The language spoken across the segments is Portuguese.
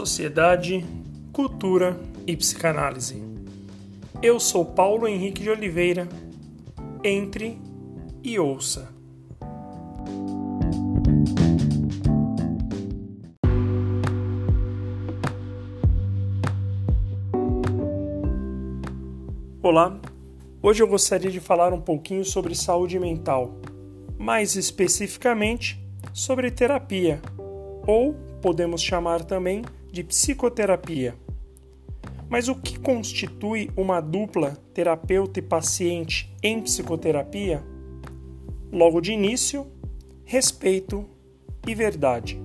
sociedade, cultura e psicanálise. Eu sou Paulo Henrique de Oliveira. Entre e ouça. Olá, hoje eu gostaria de falar um pouquinho sobre saúde mental, mais especificamente sobre terapia, ou podemos chamar também psicoterapia. Mas o que constitui uma dupla terapeuta e paciente em psicoterapia? Logo de início, respeito e verdade.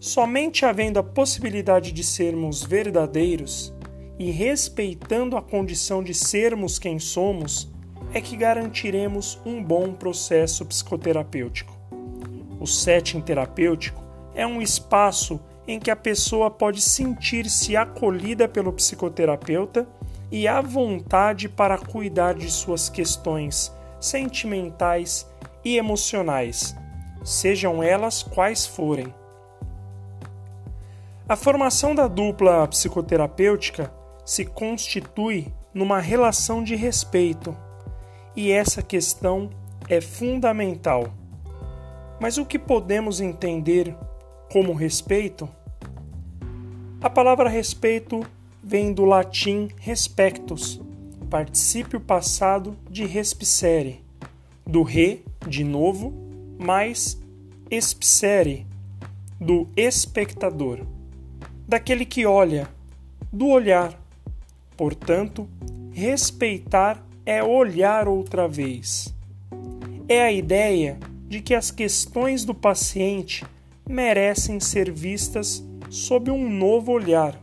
Somente havendo a possibilidade de sermos verdadeiros e respeitando a condição de sermos quem somos, é que garantiremos um bom processo psicoterapêutico. O setting terapêutico é um espaço em que a pessoa pode sentir-se acolhida pelo psicoterapeuta e à vontade para cuidar de suas questões sentimentais e emocionais, sejam elas quais forem. A formação da dupla psicoterapêutica se constitui numa relação de respeito, e essa questão é fundamental. Mas o que podemos entender como respeito? A palavra respeito vem do latim respectus, particípio passado de respicere, do re, de novo, mais espicere, do espectador, daquele que olha, do olhar. Portanto, respeitar é olhar outra vez. É a ideia de que as questões do paciente merecem ser vistas sob um novo olhar.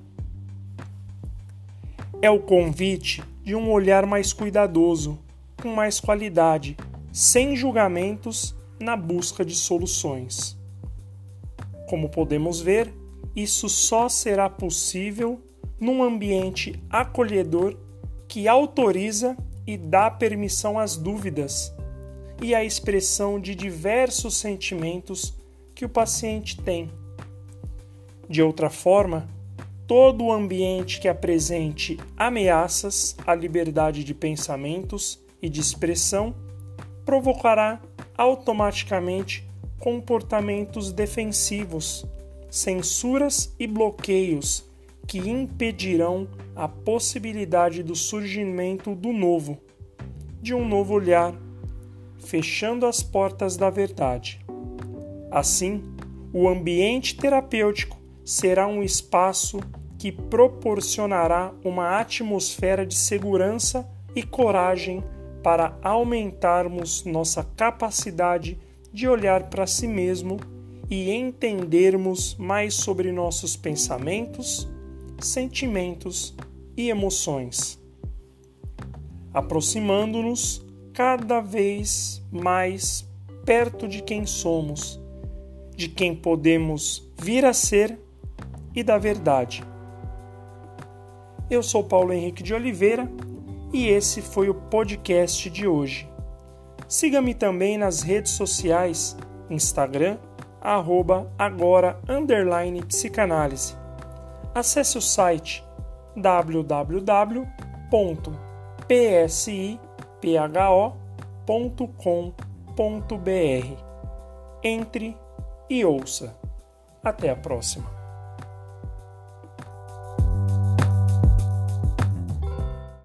É o convite de um olhar mais cuidadoso, com mais qualidade, sem julgamentos, na busca de soluções. Como podemos ver, isso só será possível num ambiente acolhedor que autoriza e dá permissão às dúvidas e à expressão de diversos sentimentos que o paciente tem. De outra forma, todo o ambiente que apresente ameaças à liberdade de pensamentos e de expressão provocará automaticamente comportamentos defensivos, censuras e bloqueios que impedirão a possibilidade do surgimento do novo, de um novo olhar, fechando as portas da verdade. Assim, o ambiente terapêutico será um espaço que proporcionará uma atmosfera de segurança e coragem para aumentarmos nossa capacidade de olhar para si mesmo e entendermos mais sobre nossos pensamentos, sentimentos e emoções, aproximando-nos cada vez mais perto de quem somos de quem podemos vir a ser e da verdade. Eu sou Paulo Henrique de Oliveira e esse foi o podcast de hoje. Siga-me também nas redes sociais, Instagram, arroba agora, underline, psicanálise. Acesse o site www.psipho.com.br. Entre e ouça. Até a próxima.